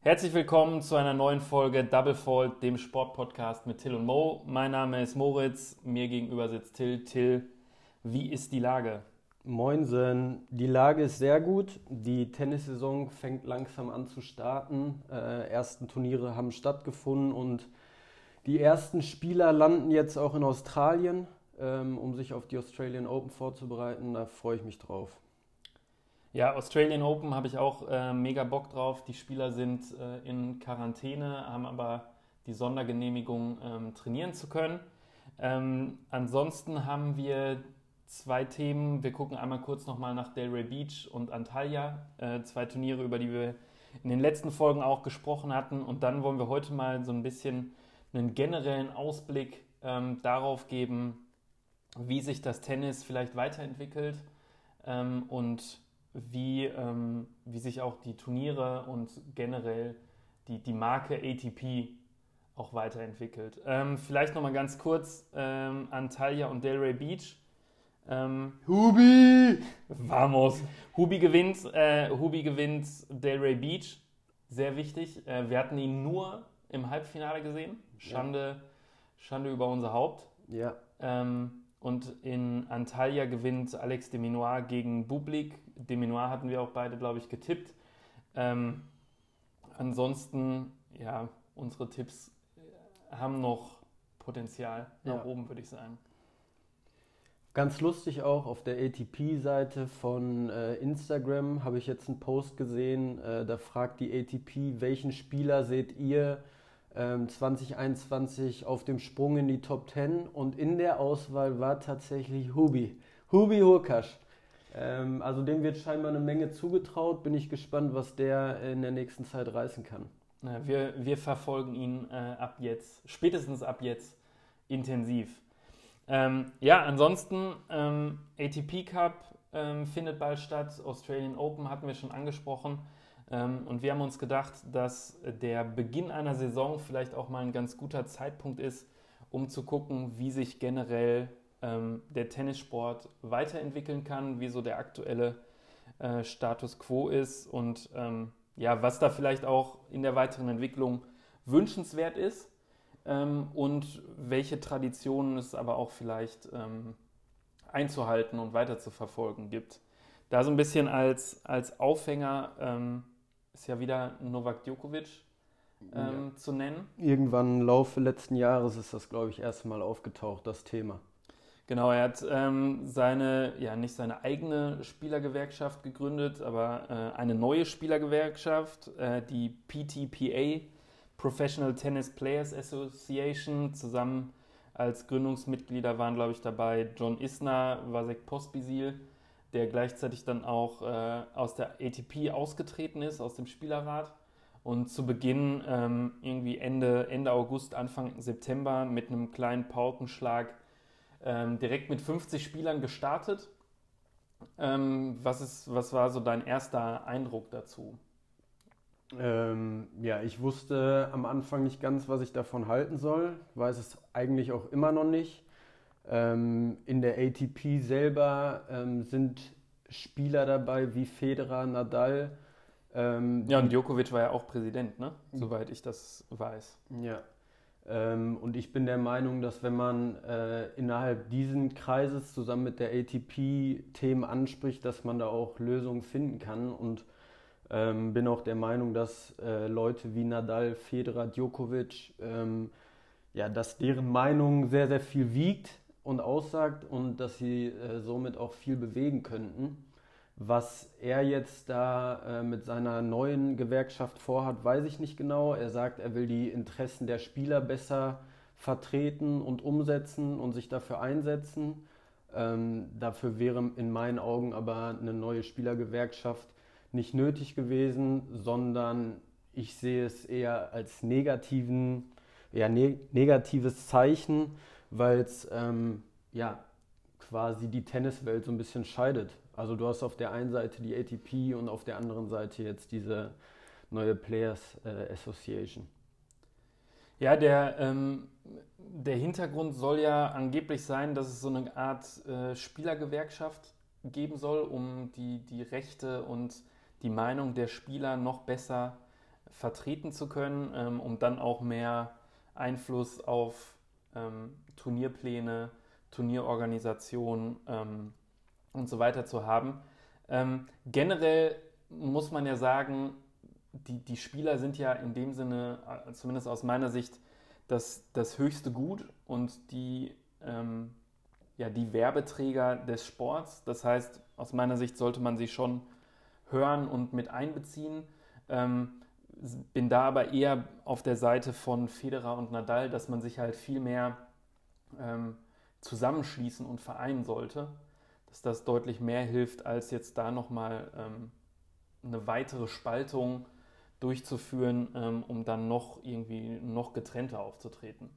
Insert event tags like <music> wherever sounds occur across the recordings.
Herzlich willkommen zu einer neuen Folge Double Fault, dem Sportpodcast mit Till und Mo. Mein Name ist Moritz, mir gegenüber sitzt Till. Till, wie ist die Lage? Moinsen, die Lage ist sehr gut. Die Tennissaison fängt langsam an zu starten. Äh, ersten Turniere haben stattgefunden und die ersten Spieler landen jetzt auch in Australien, ähm, um sich auf die Australian Open vorzubereiten. Da freue ich mich drauf. Ja, Australian Open habe ich auch äh, mega Bock drauf. Die Spieler sind äh, in Quarantäne, haben aber die Sondergenehmigung, ähm, trainieren zu können. Ähm, ansonsten haben wir zwei Themen. Wir gucken einmal kurz nochmal nach Delray Beach und Antalya, äh, zwei Turniere, über die wir in den letzten Folgen auch gesprochen hatten. Und dann wollen wir heute mal so ein bisschen einen generellen Ausblick ähm, darauf geben, wie sich das Tennis vielleicht weiterentwickelt ähm, und wie, ähm, wie sich auch die Turniere und generell die, die Marke ATP auch weiterentwickelt. Ähm, vielleicht nochmal ganz kurz ähm, Antalya und Delray Beach. Ähm, Hubi! Vamos! Hubi gewinnt, äh, Hubi gewinnt Delray Beach. Sehr wichtig. Äh, wir hatten ihn nur im Halbfinale gesehen. Schande, ja. Schande über unser Haupt. Ja. Ähm, und in Antalya gewinnt Alex de Minoir gegen Bublik. De Minoir hatten wir auch beide, glaube ich, getippt. Ähm, ansonsten, ja, unsere Tipps haben noch Potenzial nach ja. oben, würde ich sagen. Ganz lustig auch, auf der ATP-Seite von äh, Instagram habe ich jetzt einen Post gesehen, äh, da fragt die ATP, welchen Spieler seht ihr 2021 ähm, auf dem Sprung in die Top 10 und in der Auswahl war tatsächlich Hubi. Hubi Hurkasch. Ähm, also dem wird scheinbar eine Menge zugetraut. Bin ich gespannt, was der in der nächsten Zeit reißen kann. Wir, wir verfolgen ihn äh, ab jetzt, spätestens ab jetzt, intensiv. Ähm, ja, ansonsten ähm, ATP Cup ähm, findet bald statt, Australian Open hatten wir schon angesprochen. Ähm, und wir haben uns gedacht, dass der Beginn einer Saison vielleicht auch mal ein ganz guter Zeitpunkt ist, um zu gucken, wie sich generell ähm, der Tennissport weiterentwickeln kann, wie so der aktuelle äh, Status quo ist und ähm, ja, was da vielleicht auch in der weiteren Entwicklung wünschenswert ist und welche Traditionen es aber auch vielleicht einzuhalten und weiter zu verfolgen gibt. Da so ein bisschen als, als Aufhänger ist ja wieder Novak Djokovic ähm, ja. zu nennen. Irgendwann im Laufe letzten Jahres ist das, glaube ich, erstmal aufgetaucht, das Thema. Genau, er hat ähm, seine, ja nicht seine eigene Spielergewerkschaft gegründet, aber äh, eine neue Spielergewerkschaft, äh, die PTPA, Professional Tennis Players Association. Zusammen als Gründungsmitglieder waren, glaube ich, dabei John Isner, Vasek Pospisil, der gleichzeitig dann auch äh, aus der ATP ausgetreten ist, aus dem Spielerrat. Und zu Beginn, ähm, irgendwie Ende, Ende August, Anfang September, mit einem kleinen Paukenschlag ähm, direkt mit 50 Spielern gestartet. Ähm, was, ist, was war so dein erster Eindruck dazu? Ähm, ja, ich wusste am Anfang nicht ganz, was ich davon halten soll. Weiß es eigentlich auch immer noch nicht. Ähm, in der ATP selber ähm, sind Spieler dabei wie Federer, Nadal. Ähm, ja, und Djokovic war ja auch Präsident, ne? soweit ich das weiß. Ja. Ähm, und ich bin der Meinung, dass wenn man äh, innerhalb diesen Kreises zusammen mit der ATP Themen anspricht, dass man da auch Lösungen finden kann. Und ähm, bin auch der Meinung, dass äh, Leute wie Nadal, Federer, Djokovic, ähm, ja, dass deren Meinung sehr, sehr viel wiegt und aussagt und dass sie äh, somit auch viel bewegen könnten. Was er jetzt da äh, mit seiner neuen Gewerkschaft vorhat, weiß ich nicht genau. Er sagt, er will die Interessen der Spieler besser vertreten und umsetzen und sich dafür einsetzen. Ähm, dafür wäre in meinen Augen aber eine neue Spielergewerkschaft nicht nötig gewesen, sondern ich sehe es eher als negativen, eher ne negatives Zeichen, weil es ähm, ja quasi die Tenniswelt so ein bisschen scheidet. Also du hast auf der einen Seite die ATP und auf der anderen Seite jetzt diese neue Players äh, Association. Ja, der, ähm, der Hintergrund soll ja angeblich sein, dass es so eine Art äh, Spielergewerkschaft geben soll, um die, die Rechte und die Meinung der Spieler noch besser vertreten zu können, ähm, um dann auch mehr Einfluss auf ähm, Turnierpläne, Turnierorganisation ähm, und so weiter zu haben. Ähm, generell muss man ja sagen, die, die Spieler sind ja in dem Sinne, äh, zumindest aus meiner Sicht, das, das höchste Gut und die, ähm, ja, die Werbeträger des Sports. Das heißt, aus meiner Sicht sollte man sie schon hören und mit einbeziehen. Ähm, bin da aber eher auf der Seite von Federer und Nadal, dass man sich halt viel mehr ähm, zusammenschließen und vereinen sollte. Dass das deutlich mehr hilft, als jetzt da nochmal ähm, eine weitere Spaltung durchzuführen, ähm, um dann noch irgendwie noch getrennter aufzutreten.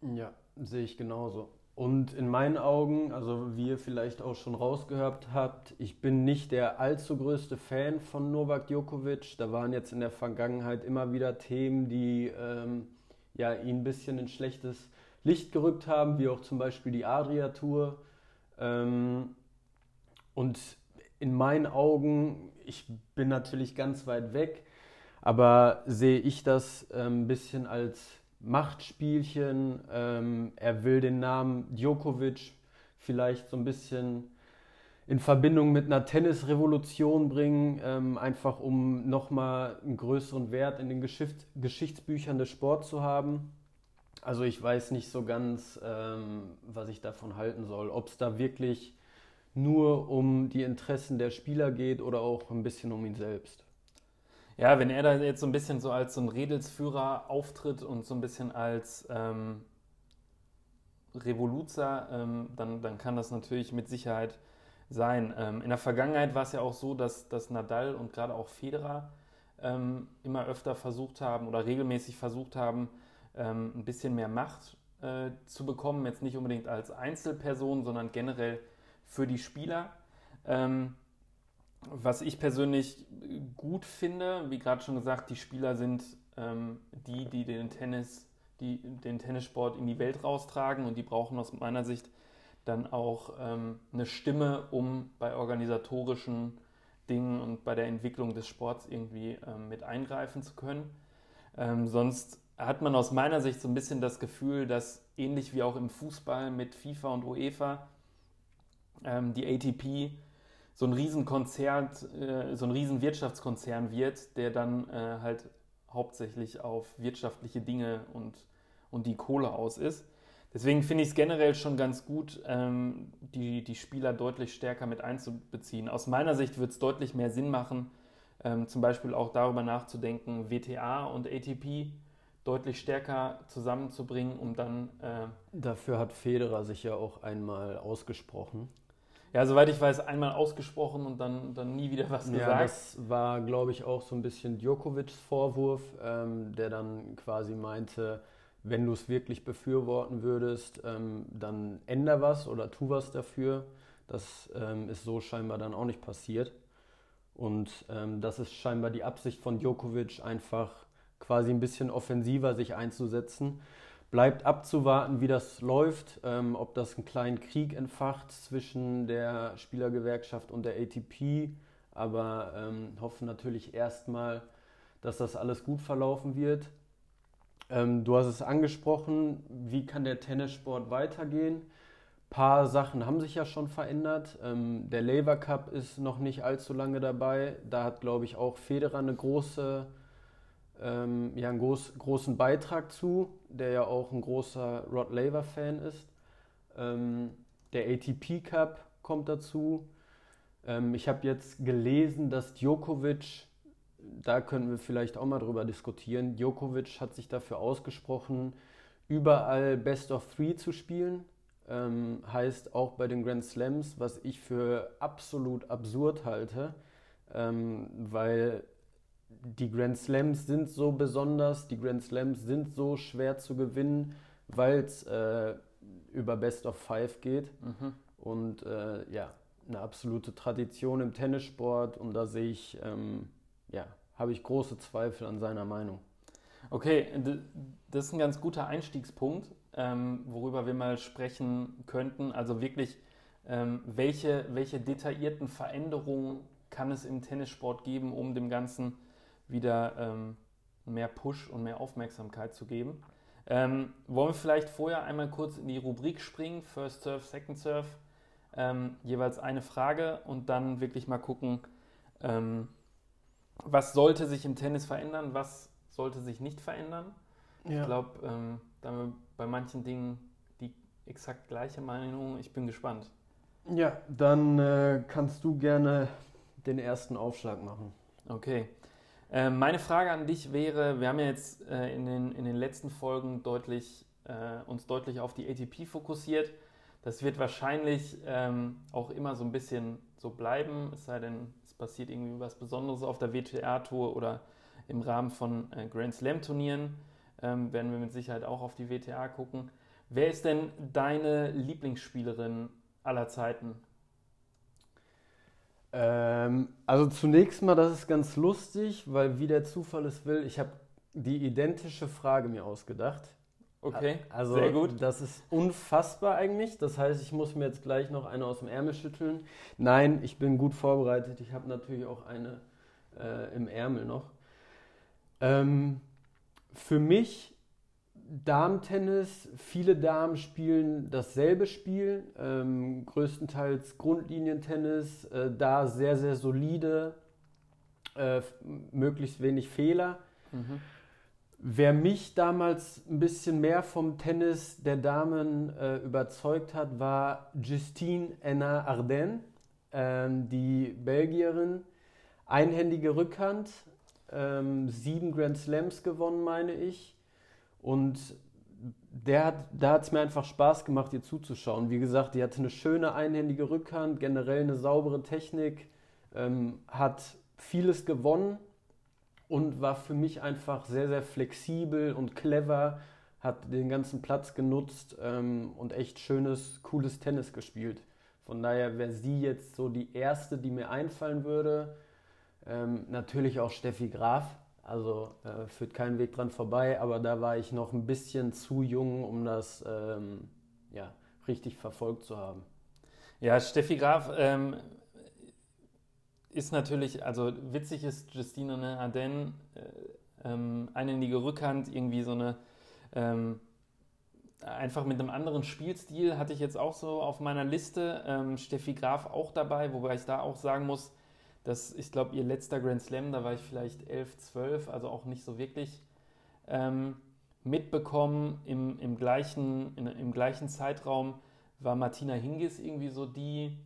Ja, sehe ich genauso. Und in meinen Augen, also wie ihr vielleicht auch schon rausgehört habt, ich bin nicht der allzu größte Fan von Novak Djokovic. Da waren jetzt in der Vergangenheit immer wieder Themen, die ähm, ja, ihn ein bisschen in schlechtes Licht gerückt haben, wie auch zum Beispiel die Adria-Tour. Ähm, und in meinen Augen, ich bin natürlich ganz weit weg, aber sehe ich das ähm, ein bisschen als Machtspielchen. Ähm, er will den Namen Djokovic vielleicht so ein bisschen in Verbindung mit einer Tennisrevolution bringen, ähm, einfach um nochmal einen größeren Wert in den Geschicht Geschichtsbüchern des Sports zu haben. Also ich weiß nicht so ganz, ähm, was ich davon halten soll. Ob es da wirklich nur um die Interessen der Spieler geht oder auch ein bisschen um ihn selbst. Ja, wenn er da jetzt so ein bisschen so als so ein Redelsführer auftritt und so ein bisschen als ähm, Revoluzer, ähm, dann, dann kann das natürlich mit Sicherheit sein. Ähm, in der Vergangenheit war es ja auch so, dass, dass Nadal und gerade auch Federer ähm, immer öfter versucht haben oder regelmäßig versucht haben, ähm, ein bisschen mehr Macht äh, zu bekommen. Jetzt nicht unbedingt als Einzelperson, sondern generell für die Spieler. Ähm, was ich persönlich gut finde, wie gerade schon gesagt, die Spieler sind ähm, die, die den Tennis, die den Tennissport in die Welt raustragen und die brauchen aus meiner Sicht dann auch ähm, eine Stimme, um bei organisatorischen Dingen und bei der Entwicklung des Sports irgendwie ähm, mit eingreifen zu können. Ähm, sonst hat man aus meiner Sicht so ein bisschen das Gefühl, dass ähnlich wie auch im Fußball mit FIFA und UEFA ähm, die ATP so ein Riesenkonzert, äh, so ein Riesenwirtschaftskonzern wird, der dann äh, halt hauptsächlich auf wirtschaftliche Dinge und, und die Kohle aus ist. Deswegen finde ich es generell schon ganz gut, ähm, die, die Spieler deutlich stärker mit einzubeziehen. Aus meiner Sicht wird es deutlich mehr Sinn machen, ähm, zum Beispiel auch darüber nachzudenken, WTA und ATP deutlich stärker zusammenzubringen, um dann. Äh Dafür hat Federer sich ja auch einmal ausgesprochen. Ja, soweit ich weiß, einmal ausgesprochen und dann, dann nie wieder was gesagt. Ja, das war, glaube ich, auch so ein bisschen Djokovics Vorwurf, ähm, der dann quasi meinte, wenn du es wirklich befürworten würdest, ähm, dann änder was oder tu was dafür. Das ähm, ist so scheinbar dann auch nicht passiert. Und ähm, das ist scheinbar die Absicht von Djokovic, einfach quasi ein bisschen offensiver sich einzusetzen. Bleibt abzuwarten, wie das läuft, ähm, ob das einen kleinen Krieg entfacht zwischen der Spielergewerkschaft und der ATP. Aber ähm, hoffen natürlich erstmal, dass das alles gut verlaufen wird. Ähm, du hast es angesprochen, wie kann der Tennissport weitergehen? Ein paar Sachen haben sich ja schon verändert. Ähm, der Labour Cup ist noch nicht allzu lange dabei. Da hat, glaube ich, auch Federer eine große ähm, ja, einen groß, großen Beitrag zu, der ja auch ein großer Rod Laver-Fan ist. Ähm, der ATP Cup kommt dazu. Ähm, ich habe jetzt gelesen, dass Djokovic, da könnten wir vielleicht auch mal drüber diskutieren, Djokovic hat sich dafür ausgesprochen, überall Best of Three zu spielen. Ähm, heißt auch bei den Grand Slams, was ich für absolut absurd halte, ähm, weil die Grand Slams sind so besonders, die Grand Slams sind so schwer zu gewinnen, weil es äh, über Best of Five geht. Mhm. Und äh, ja, eine absolute Tradition im Tennissport und da sehe ich, ähm, ja, habe ich große Zweifel an seiner Meinung. Okay, das ist ein ganz guter Einstiegspunkt, ähm, worüber wir mal sprechen könnten. Also wirklich, ähm, welche, welche detaillierten Veränderungen kann es im Tennissport geben, um dem Ganzen wieder ähm, mehr Push und mehr Aufmerksamkeit zu geben. Ähm, wollen wir vielleicht vorher einmal kurz in die Rubrik springen, First Serve, Second Serve, ähm, jeweils eine Frage und dann wirklich mal gucken, ähm, was sollte sich im Tennis verändern, was sollte sich nicht verändern. Ja. Ich glaube, ähm, da haben wir bei manchen Dingen die exakt gleiche Meinung. Ich bin gespannt. Ja, dann äh, kannst du gerne den ersten Aufschlag machen. Okay. Äh, meine Frage an dich wäre, wir haben ja jetzt äh, in, den, in den letzten Folgen deutlich, äh, uns deutlich auf die ATP fokussiert. Das wird wahrscheinlich ähm, auch immer so ein bisschen so bleiben, es sei denn, es passiert irgendwie was Besonderes auf der WTA-Tour oder im Rahmen von äh, Grand Slam-Turnieren. Ähm, werden wir mit Sicherheit auch auf die WTA gucken. Wer ist denn deine Lieblingsspielerin aller Zeiten? Ähm, also zunächst mal, das ist ganz lustig, weil wie der Zufall es will, ich habe die identische Frage mir ausgedacht. Okay, also, sehr gut. Das ist unfassbar eigentlich. Das heißt, ich muss mir jetzt gleich noch eine aus dem Ärmel schütteln. Nein, ich bin gut vorbereitet. Ich habe natürlich auch eine äh, im Ärmel noch. Ähm, für mich Damen-Tennis, viele Damen spielen dasselbe Spiel, ähm, größtenteils Grundlinientennis, äh, da sehr, sehr solide, äh, möglichst wenig Fehler. Mhm. Wer mich damals ein bisschen mehr vom Tennis der Damen äh, überzeugt hat, war Justine Enna Arden, ähm, die Belgierin. Einhändige Rückhand, ähm, sieben Grand Slams gewonnen, meine ich. Und der hat, da hat es mir einfach Spaß gemacht, ihr zuzuschauen. Wie gesagt, die hatte eine schöne einhändige Rückhand, generell eine saubere Technik, ähm, hat vieles gewonnen und war für mich einfach sehr, sehr flexibel und clever, hat den ganzen Platz genutzt ähm, und echt schönes, cooles Tennis gespielt. Von daher wäre sie jetzt so die erste, die mir einfallen würde. Ähm, natürlich auch Steffi Graf, also äh, führt keinen Weg dran vorbei, aber da war ich noch ein bisschen zu jung, um das ähm, ja, richtig verfolgt zu haben. Ja, Steffi Graf ähm, ist natürlich, also witzig ist Justine ne, Arden, äh, ähm, einhändige Rückhand, irgendwie so eine, ähm, einfach mit einem anderen Spielstil hatte ich jetzt auch so auf meiner Liste. Ähm, Steffi Graf auch dabei, wobei ich da auch sagen muss, das, ich glaube, ihr letzter Grand Slam, da war ich vielleicht 11, 12, also auch nicht so wirklich ähm, mitbekommen. Im, im, gleichen, in, Im gleichen Zeitraum war Martina Hingis irgendwie so die,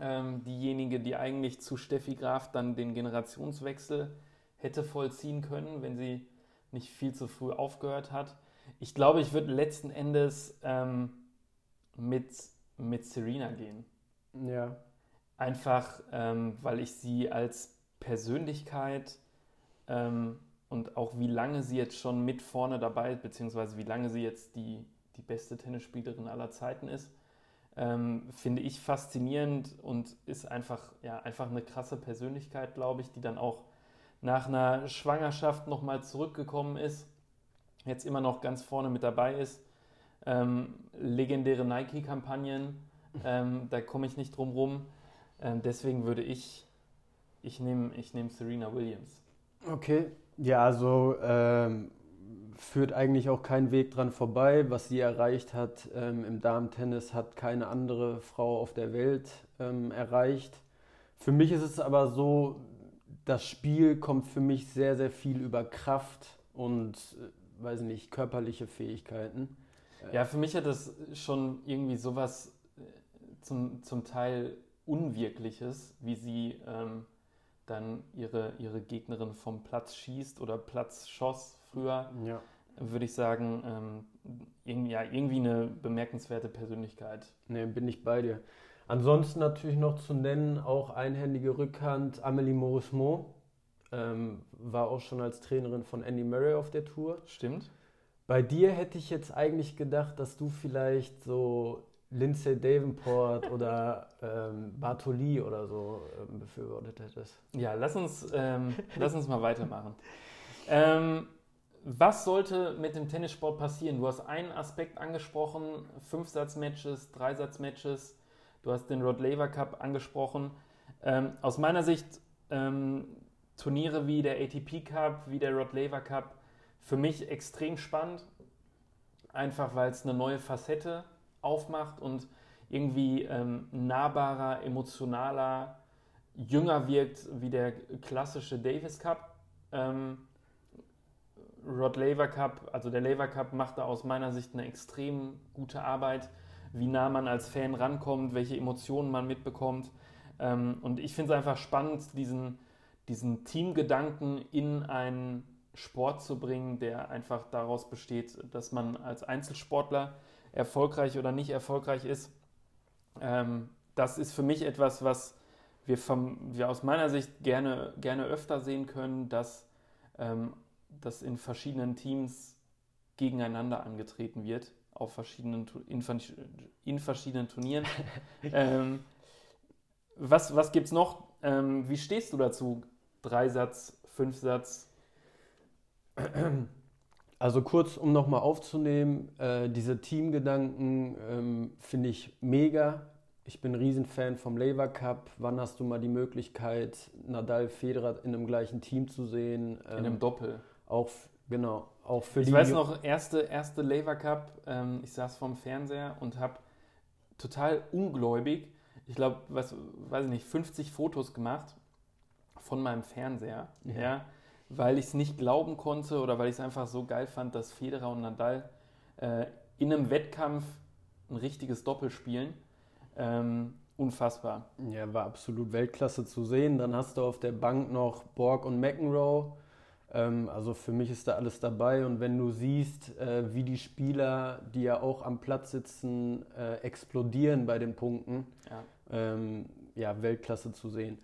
ähm, diejenige, die eigentlich zu Steffi Graf dann den Generationswechsel hätte vollziehen können, wenn sie nicht viel zu früh aufgehört hat. Ich glaube, ich würde letzten Endes ähm, mit, mit Serena gehen. Ja. Einfach, ähm, weil ich sie als Persönlichkeit ähm, und auch wie lange sie jetzt schon mit vorne dabei ist, beziehungsweise wie lange sie jetzt die, die beste Tennisspielerin aller Zeiten ist, ähm, finde ich faszinierend und ist einfach, ja, einfach eine krasse Persönlichkeit, glaube ich, die dann auch nach einer Schwangerschaft nochmal zurückgekommen ist, jetzt immer noch ganz vorne mit dabei ist. Ähm, legendäre Nike-Kampagnen, ähm, da komme ich nicht drum rum. Ähm, deswegen würde ich, ich nehme ich nehm Serena Williams. Okay, ja, also ähm, führt eigentlich auch kein Weg dran vorbei. Was sie erreicht hat ähm, im Damen-Tennis, hat keine andere Frau auf der Welt ähm, erreicht. Für mich ist es aber so, das Spiel kommt für mich sehr, sehr viel über Kraft und, äh, weiß nicht, körperliche Fähigkeiten. Ja, für mich hat das schon irgendwie sowas äh, zum, zum Teil Unwirkliches, wie sie ähm, dann ihre, ihre Gegnerin vom Platz schießt oder Platz schoss früher, ja. würde ich sagen, ähm, irgendwie, ja, irgendwie eine bemerkenswerte Persönlichkeit. Ne, bin ich bei dir. Ansonsten natürlich noch zu nennen, auch einhändige Rückhand, Amelie Mauresmo. Ähm, war auch schon als Trainerin von Andy Murray auf der Tour. Stimmt. Bei dir hätte ich jetzt eigentlich gedacht, dass du vielleicht so Lindsay Davenport oder ähm, Bartoli oder so ähm, befürwortet hättest. Ja, lass uns, ähm, lass uns mal weitermachen. Ähm, was sollte mit dem Tennissport passieren? Du hast einen Aspekt angesprochen, Fünfsatz-Matches, Dreisatz-Matches. Du hast den Rod Laver Cup angesprochen. Ähm, aus meiner Sicht ähm, Turniere wie der ATP Cup, wie der Rod Laver Cup, für mich extrem spannend. Einfach weil es eine neue Facette aufmacht und irgendwie ähm, nahbarer, emotionaler, jünger wirkt wie der klassische Davis Cup. Ähm, Rod Laver Cup, also der Laver Cup macht da aus meiner Sicht eine extrem gute Arbeit, wie nah man als Fan rankommt, welche Emotionen man mitbekommt. Ähm, und ich finde es einfach spannend, diesen, diesen Teamgedanken in einen Sport zu bringen, der einfach daraus besteht, dass man als Einzelsportler erfolgreich oder nicht erfolgreich ist. Ähm, das ist für mich etwas, was wir, vom, wir aus meiner Sicht gerne, gerne öfter sehen können, dass, ähm, dass in verschiedenen Teams gegeneinander angetreten wird, auf verschiedenen, in, in verschiedenen Turnieren. <laughs> ähm, was was gibt es noch? Ähm, wie stehst du dazu? Dreisatz, Fünfsatz? Also kurz, um nochmal aufzunehmen, äh, diese Teamgedanken ähm, finde ich mega. Ich bin ein Riesenfan vom Labour Cup. Wann hast du mal die Möglichkeit, Nadal, Federer in einem gleichen Team zu sehen? Ähm, in einem Doppel. Auch, genau, auch für ich die... Ich weiß noch, erste, erste Labour Cup, ähm, ich saß vorm Fernseher und habe total ungläubig, ich glaube, was, weiß ich nicht, 50 Fotos gemacht von meinem Fernseher. ja, ja weil ich es nicht glauben konnte oder weil ich es einfach so geil fand, dass Federer und Nadal äh, in einem Wettkampf ein richtiges Doppel spielen. Ähm, unfassbar. Ja, war absolut Weltklasse zu sehen. Dann hast du auf der Bank noch Borg und McEnroe. Ähm, also für mich ist da alles dabei. Und wenn du siehst, äh, wie die Spieler, die ja auch am Platz sitzen, äh, explodieren bei den Punkten, ja. Ähm, ja, Weltklasse zu sehen.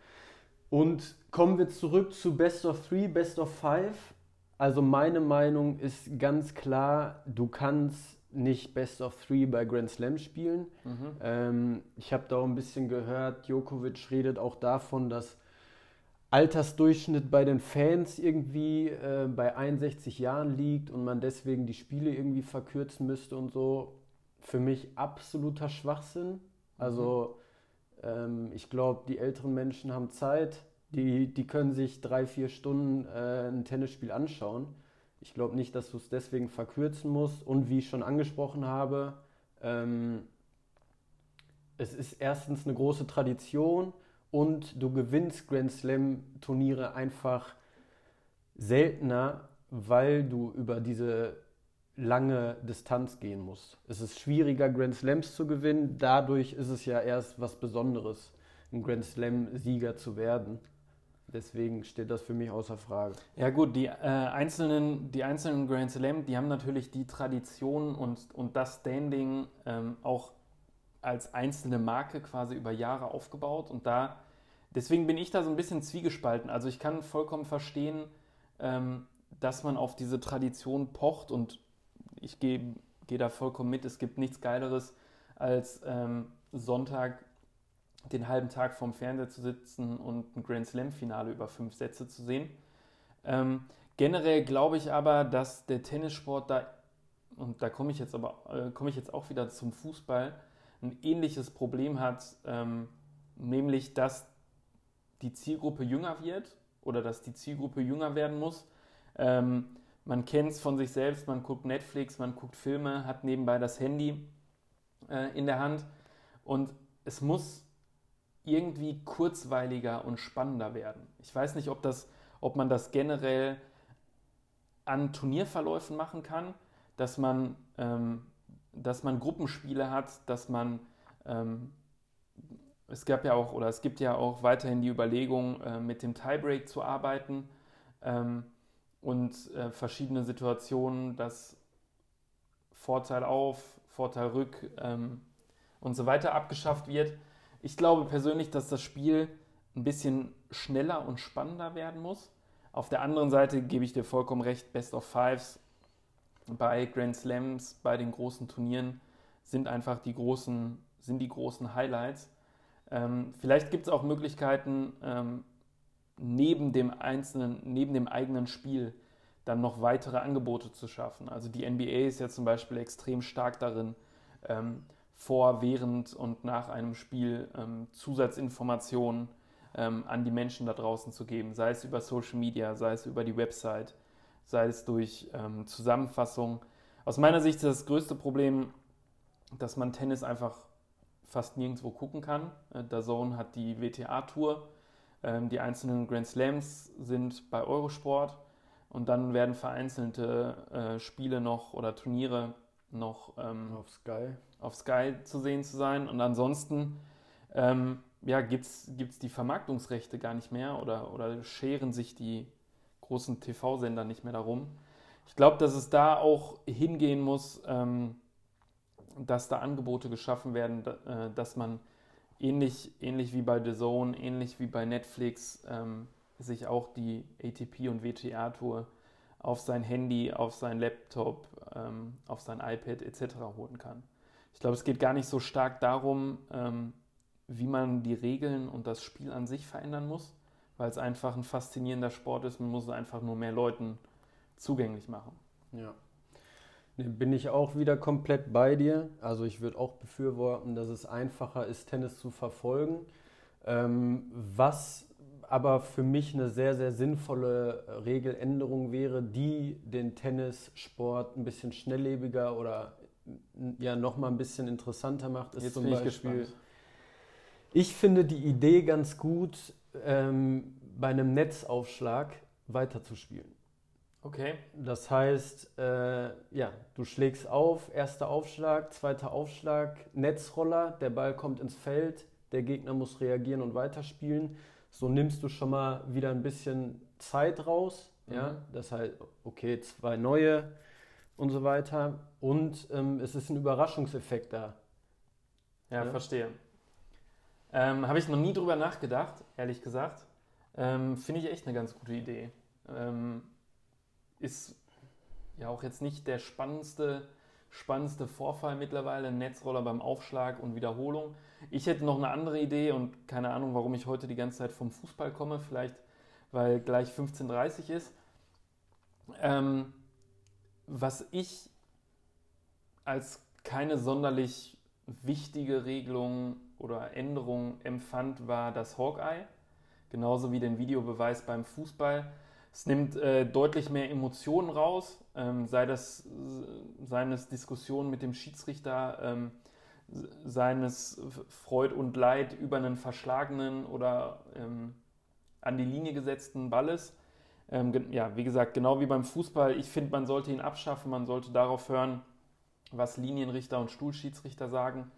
Und kommen wir zurück zu Best of Three, Best of Five. Also meine Meinung ist ganz klar, du kannst nicht Best of Three bei Grand Slam spielen. Mhm. Ähm, ich habe da auch ein bisschen gehört, Djokovic redet auch davon, dass Altersdurchschnitt bei den Fans irgendwie äh, bei 61 Jahren liegt und man deswegen die Spiele irgendwie verkürzen müsste und so. Für mich absoluter Schwachsinn. Also mhm ähm, ich glaube, die älteren Menschen haben Zeit, die, die können sich drei, vier Stunden äh, ein Tennisspiel anschauen. Ich glaube nicht, dass du es deswegen verkürzen musst. Und wie ich schon angesprochen habe, ähm, es ist erstens eine große Tradition und du gewinnst Grand Slam Turniere einfach seltener, weil du über diese lange Distanz gehen muss. Es ist schwieriger, Grand Slams zu gewinnen. Dadurch ist es ja erst was Besonderes, ein Grand Slam-Sieger zu werden. Deswegen steht das für mich außer Frage. Ja gut, die, äh, einzelnen, die einzelnen Grand Slam, die haben natürlich die Tradition und, und das Standing ähm, auch als einzelne Marke quasi über Jahre aufgebaut. Und da, deswegen bin ich da so ein bisschen zwiegespalten. Also ich kann vollkommen verstehen, ähm, dass man auf diese Tradition pocht und ich gehe geh da vollkommen mit. Es gibt nichts Geileres, als ähm, Sonntag den halben Tag vorm Fernseher zu sitzen und ein Grand Slam-Finale über fünf Sätze zu sehen. Ähm, generell glaube ich aber, dass der Tennissport da, und da komme ich jetzt aber äh, komme ich jetzt auch wieder zum Fußball, ein ähnliches Problem hat, ähm, nämlich dass die Zielgruppe jünger wird oder dass die Zielgruppe jünger werden muss. Ähm, man kennt es von sich selbst, man guckt Netflix, man guckt Filme, hat nebenbei das Handy äh, in der Hand und es muss irgendwie kurzweiliger und spannender werden. Ich weiß nicht, ob, das, ob man das generell an Turnierverläufen machen kann, dass man, ähm, dass man Gruppenspiele hat, dass man ähm, es gab ja auch oder es gibt ja auch weiterhin die Überlegung, äh, mit dem Tiebreak zu arbeiten. Ähm, und äh, verschiedene Situationen, dass Vorteil auf, Vorteil rück ähm, und so weiter abgeschafft wird. Ich glaube persönlich, dass das Spiel ein bisschen schneller und spannender werden muss. Auf der anderen Seite gebe ich dir vollkommen recht, Best of Fives bei Grand Slams, bei den großen Turnieren sind einfach die großen, sind die großen Highlights. Ähm, vielleicht gibt es auch Möglichkeiten, ähm, neben dem einzelnen, neben dem eigenen Spiel dann noch weitere Angebote zu schaffen. Also die NBA ist ja zum Beispiel extrem stark darin, ähm, vor, während und nach einem Spiel ähm, Zusatzinformationen ähm, an die Menschen da draußen zu geben, sei es über Social Media, sei es über die Website, sei es durch ähm, Zusammenfassung. Aus meiner Sicht ist das größte Problem, dass man Tennis einfach fast nirgendwo gucken kann. Äh, Zone hat die WTA-Tour, die einzelnen Grand Slams sind bei Eurosport und dann werden vereinzelte äh, Spiele noch oder Turniere noch ähm, auf Sky auf Sky zu sehen zu sein. Und ansonsten ähm, ja, gibt es die Vermarktungsrechte gar nicht mehr oder, oder scheren sich die großen TV-Sender nicht mehr darum. Ich glaube, dass es da auch hingehen muss, ähm, dass da Angebote geschaffen werden, äh, dass man ähnlich, ähnlich wie bei The Zone, ähnlich wie bei Netflix, ähm, sich auch die ATP und WTA-Tour auf sein Handy, auf sein Laptop, ähm, auf sein iPad etc. holen kann. Ich glaube, es geht gar nicht so stark darum, ähm, wie man die Regeln und das Spiel an sich verändern muss, weil es einfach ein faszinierender Sport ist. Man muss es einfach nur mehr Leuten zugänglich machen. Ja. Bin ich auch wieder komplett bei dir. Also ich würde auch befürworten, dass es einfacher ist, Tennis zu verfolgen. Ähm, was aber für mich eine sehr, sehr sinnvolle Regeländerung wäre, die den Tennissport ein bisschen schnelllebiger oder ja noch mal ein bisschen interessanter macht, ist Jetzt zum Beispiel. Ich, ich, finde die Idee ganz gut, ähm, bei einem Netzaufschlag weiterzuspielen. Okay. Das heißt, äh, ja, du schlägst auf, erster Aufschlag, zweiter Aufschlag, Netzroller, der Ball kommt ins Feld, der Gegner muss reagieren und weiterspielen. So nimmst du schon mal wieder ein bisschen Zeit raus. Mhm. Ja, das heißt, okay, zwei neue und so weiter. Und ähm, es ist ein Überraschungseffekt da. Ja, ja? verstehe. Ähm, Habe ich noch nie drüber nachgedacht, ehrlich gesagt. Ähm, Finde ich echt eine ganz gute Idee. Ähm, ist ja auch jetzt nicht der spannendste, spannendste Vorfall mittlerweile, Netzroller beim Aufschlag und Wiederholung. Ich hätte noch eine andere Idee und keine Ahnung, warum ich heute die ganze Zeit vom Fußball komme. Vielleicht, weil gleich 15.30 Uhr ist. Ähm, was ich als keine sonderlich wichtige Regelung oder Änderung empfand, war das Hawkeye. Genauso wie den Videobeweis beim Fußball. Es nimmt äh, deutlich mehr Emotionen raus, ähm, sei das seines Diskussionen mit dem Schiedsrichter, ähm, seines Freud und Leid über einen verschlagenen oder ähm, an die Linie gesetzten Balles. Ähm, ja, wie gesagt, genau wie beim Fußball, ich finde, man sollte ihn abschaffen, man sollte darauf hören, was Linienrichter und Stuhlschiedsrichter sagen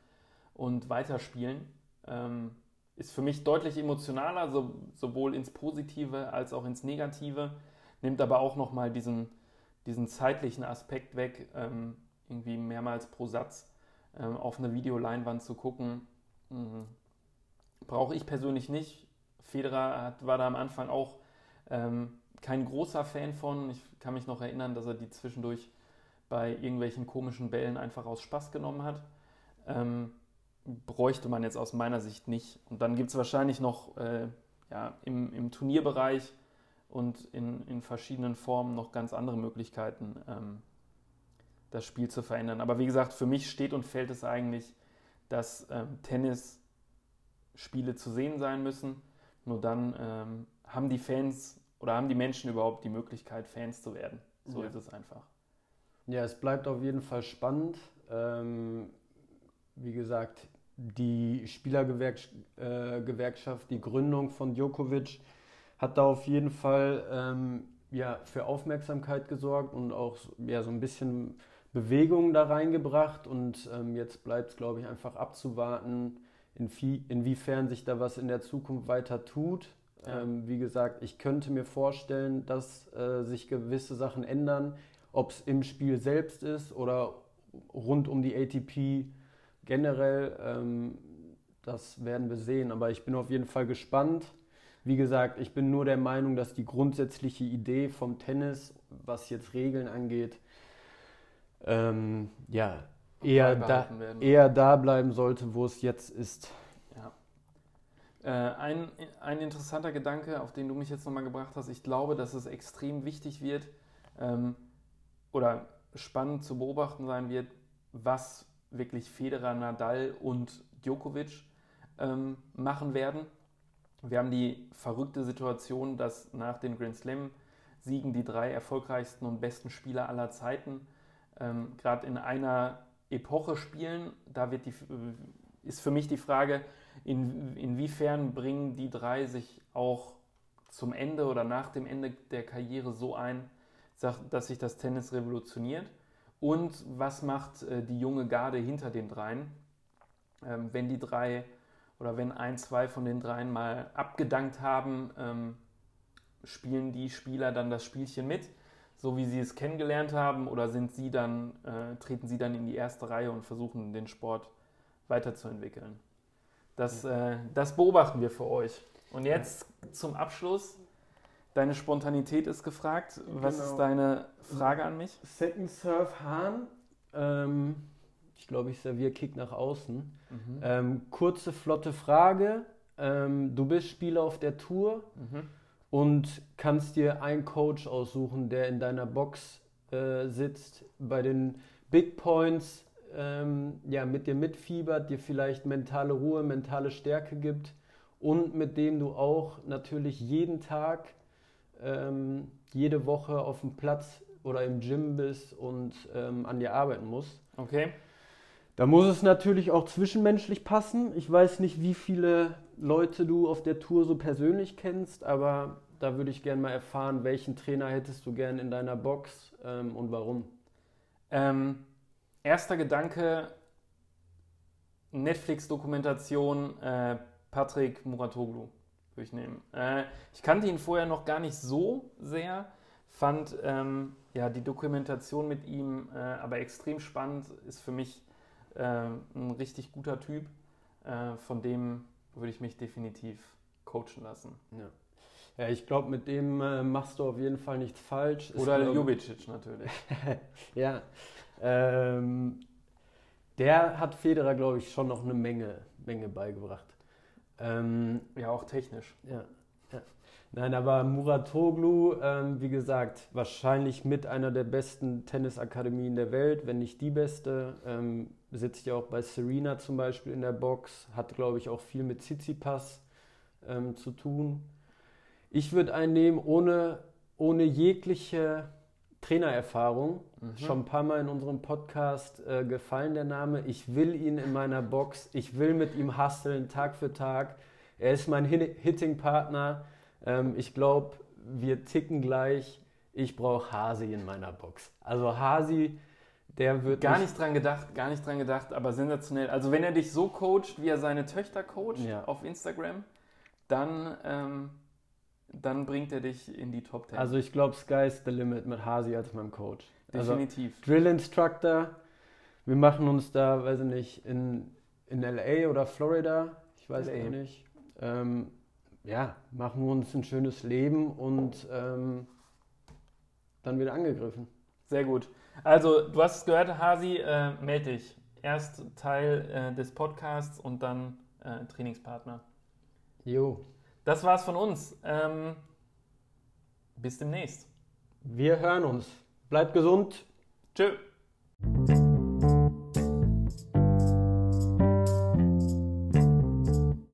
und weiterspielen. Ähm, ist für mich deutlich emotionaler, so, sowohl ins Positive als auch ins Negative, nimmt aber auch nochmal diesen, diesen zeitlichen Aspekt weg, ähm, irgendwie mehrmals pro Satz ähm, auf eine Videoleinwand zu gucken. Mhm. Brauche ich persönlich nicht. Federer hat, war da am Anfang auch ähm, kein großer Fan von. Ich kann mich noch erinnern, dass er die zwischendurch bei irgendwelchen komischen Bällen einfach aus Spaß genommen hat. Ähm, bräuchte man jetzt aus meiner Sicht nicht. Und dann gibt es wahrscheinlich noch äh, ja, im, im, Turnierbereich und in, in, verschiedenen Formen noch ganz andere Möglichkeiten, ähm, das Spiel zu verändern. Aber wie gesagt, für mich steht und fällt es eigentlich, dass ähm, Tennisspiele zu sehen sein müssen. Nur dann ähm, haben die Fans oder haben die Menschen überhaupt die Möglichkeit, Fans zu werden? So ja. ist es einfach. Ja, es bleibt auf jeden Fall spannend. Ähm, wie gesagt, die Spielergewerkschaft, äh, die Gründung von Djokovic hat da auf jeden Fall ähm, ja, für Aufmerksamkeit gesorgt und auch ja, so ein bisschen Bewegung da reingebracht. Und ähm, jetzt bleibt es, glaube ich, einfach abzuwarten, inwie inwiefern sich da was in der Zukunft weiter tut. Ja. Ähm, wie gesagt, ich könnte mir vorstellen, dass äh, sich gewisse Sachen ändern, ob es im Spiel selbst ist oder rund um die ATP generell. Ähm, das werden wir sehen, aber ich bin auf jeden Fall gespannt. Wie gesagt, ich bin nur der Meinung, dass die grundsätzliche Idee vom Tennis, was jetzt Regeln angeht, ähm, ja, eher da, eher da bleiben sollte, wo es jetzt ist. Äh, ein, ein interessanter Gedanke, auf den du mich jetzt nochmal gebracht hast, ich glaube, dass es extrem wichtig wird, ähm, oder spannend zu beobachten sein wird, was wirklich Federer, Nadal und Djokovic ähm, machen werden. Wir haben die verrückte Situation, dass nach den Grand Slam-Siegen die drei erfolgreichsten und besten Spieler aller Zeiten ähm, gerade in einer Epoche spielen. Da wird die, ist für mich die Frage, in, inwiefern bringen die drei sich auch zum Ende oder nach dem Ende der Karriere so ein, dass sich das Tennis revolutioniert? Und was macht äh, die junge Garde hinter den dreien, ähm, wenn die drei oder wenn ein, zwei von den dreien mal abgedankt haben, ähm, spielen die Spieler dann das Spielchen mit, so wie sie es kennengelernt haben, oder sind sie dann, äh, treten sie dann in die erste Reihe und versuchen den Sport weiterzuentwickeln? Das, äh, das beobachten wir für euch. Und jetzt zum Abschluss. Deine Spontanität ist gefragt. Was genau. ist deine Frage an mich? Second Surf Hahn. Ähm, ich glaube, ich serviere Kick nach außen. Mhm. Ähm, kurze, flotte Frage. Ähm, du bist Spieler auf der Tour mhm. und kannst dir einen Coach aussuchen, der in deiner Box äh, sitzt, bei den Big Points ähm, ja, mit dir mitfiebert, dir vielleicht mentale Ruhe, mentale Stärke gibt und mit dem du auch natürlich jeden Tag, ähm, jede Woche auf dem Platz oder im Gym bist und ähm, an dir arbeiten musst. Okay. Da muss es natürlich auch zwischenmenschlich passen. Ich weiß nicht, wie viele Leute du auf der Tour so persönlich kennst, aber da würde ich gerne mal erfahren, welchen Trainer hättest du gern in deiner Box ähm, und warum? Ähm, erster Gedanke, Netflix-Dokumentation äh, Patrick Muratoglu würde ich nehmen. Äh, ich kannte ihn vorher noch gar nicht so sehr, fand ähm, ja, die Dokumentation mit ihm äh, aber extrem spannend, ist für mich äh, ein richtig guter Typ, äh, von dem würde ich mich definitiv coachen lassen. Ja. Ja, ich glaube, mit dem äh, machst du auf jeden Fall nichts falsch. Oder Ljubicic natürlich. <laughs> ja, ähm, der hat Federer, glaube ich, schon noch eine Menge, Menge beigebracht. Ähm, ja, auch technisch. Ja, ja. Nein, aber Muratoglu, ähm, wie gesagt, wahrscheinlich mit einer der besten Tennisakademien der Welt, wenn nicht die beste. Ähm, sitzt ja auch bei Serena zum Beispiel in der Box, hat, glaube ich, auch viel mit Tsitsipas ähm, zu tun. Ich würde einen nehmen ohne, ohne jegliche Trainererfahrung. Mhm. Schon ein paar Mal in unserem Podcast äh, gefallen der Name. Ich will ihn in meiner Box. Ich will mit ihm hustlen, Tag für Tag. Er ist mein Hitting-Partner. Ähm, ich glaube, wir ticken gleich. Ich brauche Hasi in meiner Box. Also Hasi, der wird. Gar nicht dran gedacht, gar nicht dran gedacht, aber sensationell. Also wenn er dich so coacht, wie er seine Töchter coacht ja. auf Instagram, dann. Ähm dann bringt er dich in die Top 10. Also ich glaube, Sky's the limit mit Hasi als meinem Coach. Also Definitiv. Also Drill Instructor, wir machen uns da, weiß ich nicht, in, in LA oder Florida, ich weiß LA. nicht. Ähm, ja, machen wir uns ein schönes Leben und ähm, dann wieder angegriffen. Sehr gut. Also, du hast es gehört, Hasi, äh, melde dich. Erst Teil äh, des Podcasts und dann äh, Trainingspartner. Jo. Das war's von uns. Ähm, bis demnächst. Wir hören uns. Bleibt gesund. Tschö.